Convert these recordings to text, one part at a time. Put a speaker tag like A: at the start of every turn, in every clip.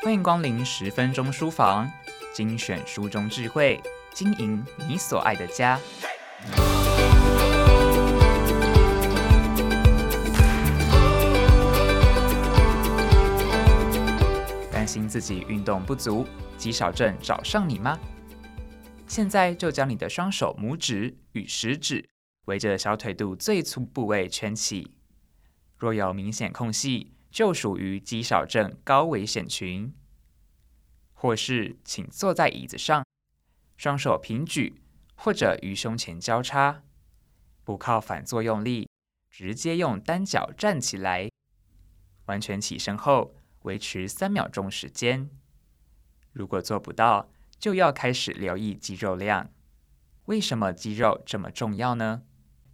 A: 欢迎光临十分钟书房，精选书中智慧，经营你所爱的家。担心自己运动不足，肌少症找上你吗？现在就将你的双手拇指与食指围着小腿肚最粗部位圈起，若有明显空隙，就属于肌少症高危险群。或是请坐在椅子上，双手平举或者于胸前交叉，不靠反作用力，直接用单脚站起来。完全起身后，维持三秒钟时间。如果做不到，就要开始留意肌肉量。为什么肌肉这么重要呢？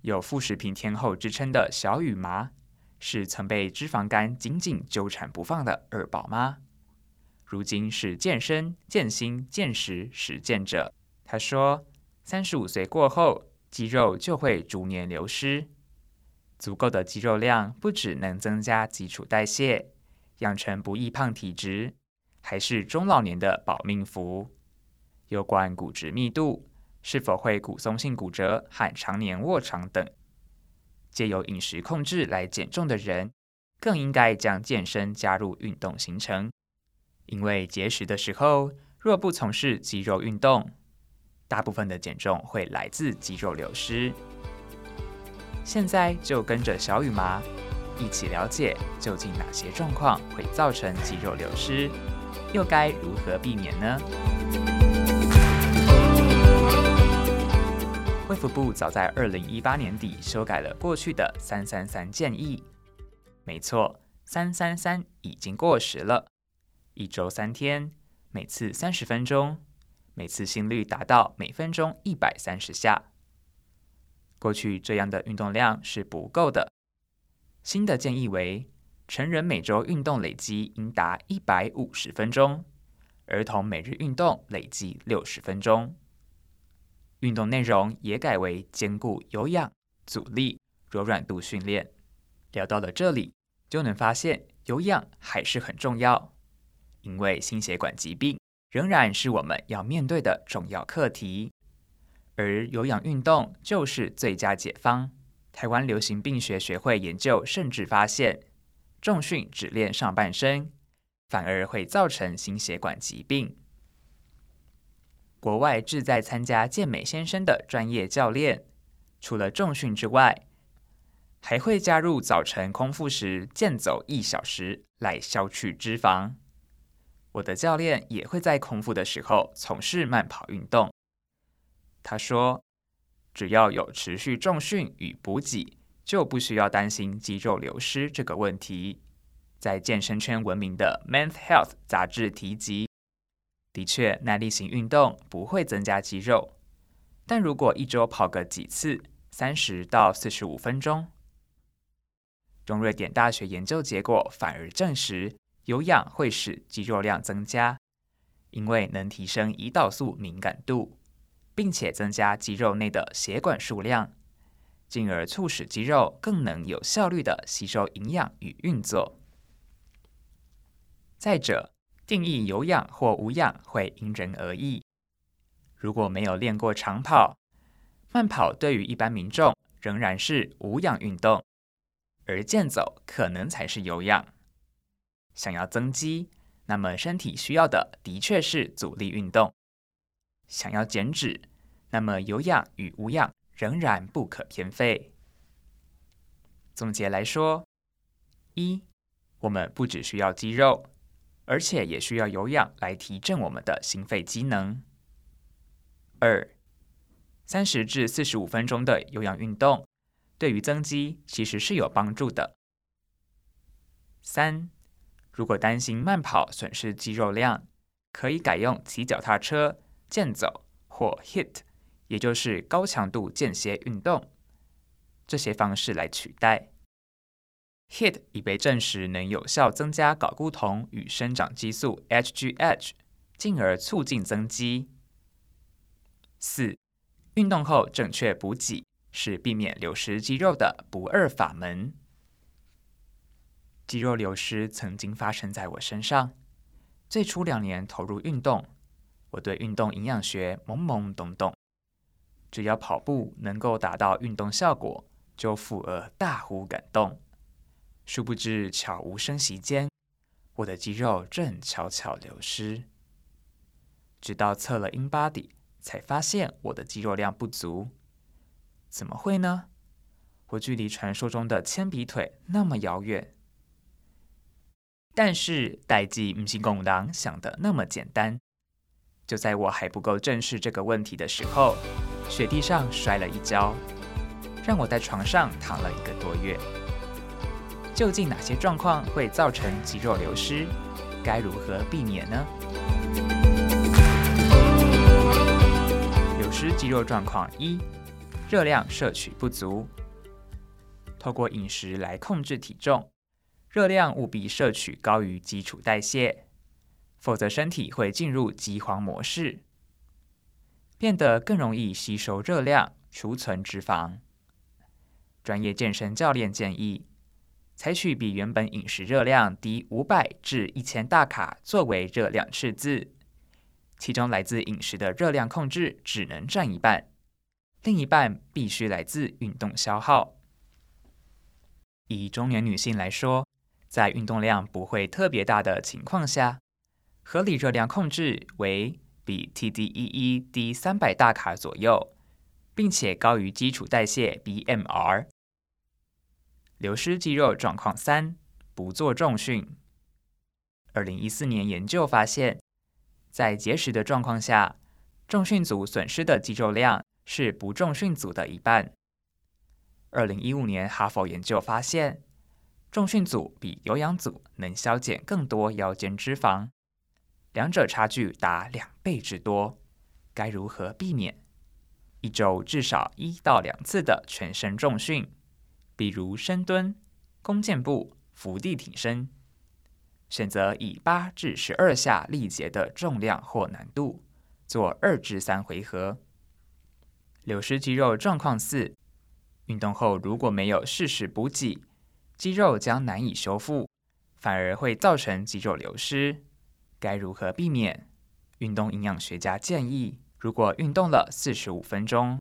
A: 有副食品天后之称的小雨麻，是曾被脂肪肝紧紧纠缠不放的二宝妈。如今是健身、健心、健食实践者。她说，三十五岁过后，肌肉就会逐年流失。足够的肌肉量不只能增加基础代谢，养成不易胖体质，还是中老年的保命符。有关骨质密度，是否会骨松性骨折和常年卧床等，借由饮食控制来减重的人，更应该将健身加入运动行程。因为节食的时候，若不从事肌肉运动，大部分的减重会来自肌肉流失。现在就跟着小雨麻一起了解，究竟哪些状况会造成肌肉流失，又该如何避免呢？卫福部早在二零一八年底修改了过去的“三三三”建议。没错，“三三三”已经过时了。一周三天，每次三十分钟，每次心率达到每分钟一百三十下。过去这样的运动量是不够的，新的建议为：成人每周运动累积应达一百五十分钟，儿童每日运动累计六十分钟。运动内容也改为兼顾有氧、阻力、柔软度训练。聊到了这里，就能发现有氧还是很重要。因为心血管疾病仍然是我们要面对的重要课题，而有氧运动就是最佳解方。台湾流行病学学会研究甚至发现，重训只练上半身，反而会造成心血管疾病。国外志在参加健美先生的专业教练，除了重训之外，还会加入早晨空腹时健走一小时，来消去脂肪。我的教练也会在空腹的时候从事慢跑运动。他说，只要有持续重训与补给，就不需要担心肌肉流失这个问题。在健身圈闻名的《Men's Health》杂志提及，的确耐力型运动不会增加肌肉，但如果一周跑个几次，三十到四十五分钟，中瑞典大学研究结果反而证实。有氧会使肌肉量增加，因为能提升胰岛素敏感度，并且增加肌肉内的血管数量，进而促使肌肉更能有效率地吸收营养与运作。再者，定义有氧或无氧会因人而异。如果没有练过长跑，慢跑对于一般民众仍然是无氧运动，而健走可能才是有氧。想要增肌，那么身体需要的的确是阻力运动；想要减脂，那么有氧与无氧仍然不可偏废。总结来说：一，我们不只需要肌肉，而且也需要有氧来提振我们的心肺机能。二，三十至四十五分钟的有氧运动，对于增肌其实是有帮助的。三。如果担心慢跑损失肌肉量，可以改用骑脚踏车、健走或 Hit，也就是高强度间歇运动这些方式来取代。HIT 已被证实能有效增加睾固酮与生长激素 HGH，进而促进增肌。四、运动后正确补给是避免流失肌肉的不二法门。肌肉流失曾经发生在我身上，最初两年投入运动，我对运动营养学懵懵懂懂，只要跑步能够达到运动效果，就附额大呼感动。殊不知，悄无声息间，我的肌肉正悄悄流失。直到测了 InBody，才发现我的肌肉量不足。怎么会呢？我距离传说中的铅笔腿那么遥远。但是代志不是戆人想的那么简单。就在我还不够正视这个问题的时候，雪地上摔了一跤，让我在床上躺了一个多月。究竟哪些状况会造成肌肉流失？该如何避免呢？流失肌肉状况一：热量摄取不足。透过饮食来控制体重。热量务必摄取高于基础代谢，否则身体会进入饥荒模式，变得更容易吸收热量、储存脂肪。专业健身教练建议，采取比原本饮食热量低五百至一千大卡作为热量赤字，其中来自饮食的热量控制只能占一半，另一半必须来自运动消耗。以中年女性来说，在运动量不会特别大的情况下，合理热量控制为比 TDEE 低三百大卡左右，并且高于基础代谢 BMR。流失肌肉状况三：不做重训。二零一四年研究发现，在节食的状况下，重训组损失的肌肉量是不重训组的一半。二零一五年哈佛研究发现，重训组比有氧组能消减更多腰间脂肪，两者差距达两倍之多。该如何避免？一周至少一到两次的全身重训，比如深蹲、弓箭步、伏地挺身，选择以八至十二下力竭的重量或难度，做二至三回合。流失肌肉状况四：运动后如果没有适时补给。肌肉将难以修复，反而会造成肌肉流失。该如何避免？运动营养学家建议，如果运动了四十五分钟，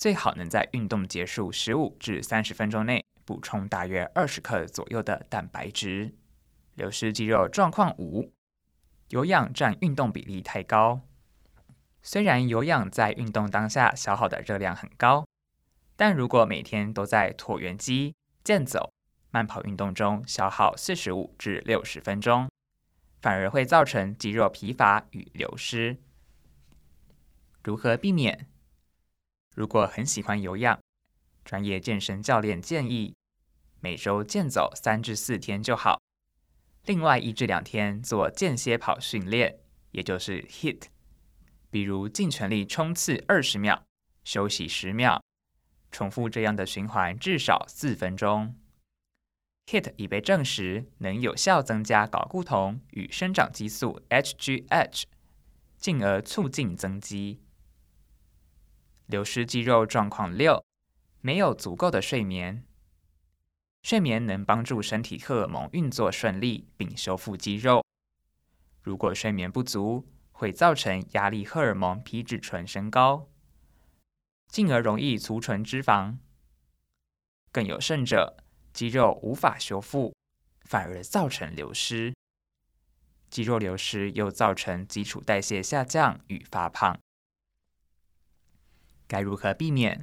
A: 最好能在运动结束十五至三十分钟内补充大约二十克左右的蛋白质。流失肌肉状况五：有氧占运动比例太高。虽然有氧在运动当下消耗的热量很高，但如果每天都在椭圆机、健走，慢跑运动中消耗四十五至六十分钟，反而会造成肌肉疲乏与流失。如何避免？如果很喜欢有氧，专业健身教练建议每周健走三至四天就好。另外一至两天做间歇跑训练，也就是 hit，比如尽全力冲刺二十秒，休息十秒，重复这样的循环至少四分钟。HIIT 已被证实能有效增加睾固酮与生长激素 HGH，进而促进增肌。流失肌肉状况六：没有足够的睡眠。睡眠能帮助身体荷尔蒙运作顺利，并修复肌肉。如果睡眠不足，会造成压力荷尔蒙皮质醇升高，进而容易储存脂肪。更有甚者，肌肉无法修复，反而造成流失。肌肉流失又造成基础代谢下降与发胖。该如何避免？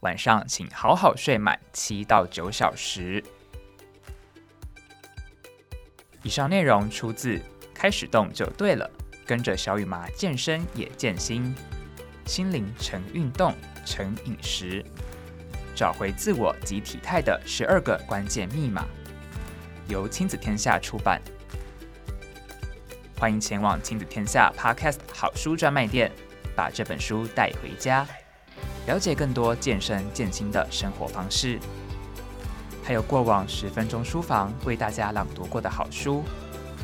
A: 晚上请好好睡满七到九小时。以上内容出自《开始动就对了》，跟着小雨麻健身也健心，心灵成运动成饮食。找回自我及体态的十二个关键密码，由亲子天下出版。欢迎前往亲子天下 Podcast 好书专卖店，把这本书带回家，了解更多健身健心的生活方式。还有过往十分钟书房为大家朗读过的好书，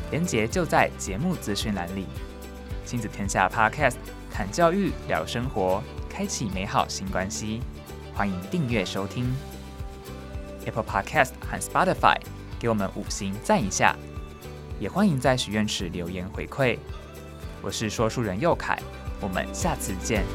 A: 连结就在节目资讯栏里。亲子天下 Podcast 谈教育，聊生活，开启美好新关系。欢迎订阅收听 Apple Podcast 和 Spotify，给我们五星赞一下。也欢迎在许愿池留言回馈。我是说书人佑凯，我们下次见。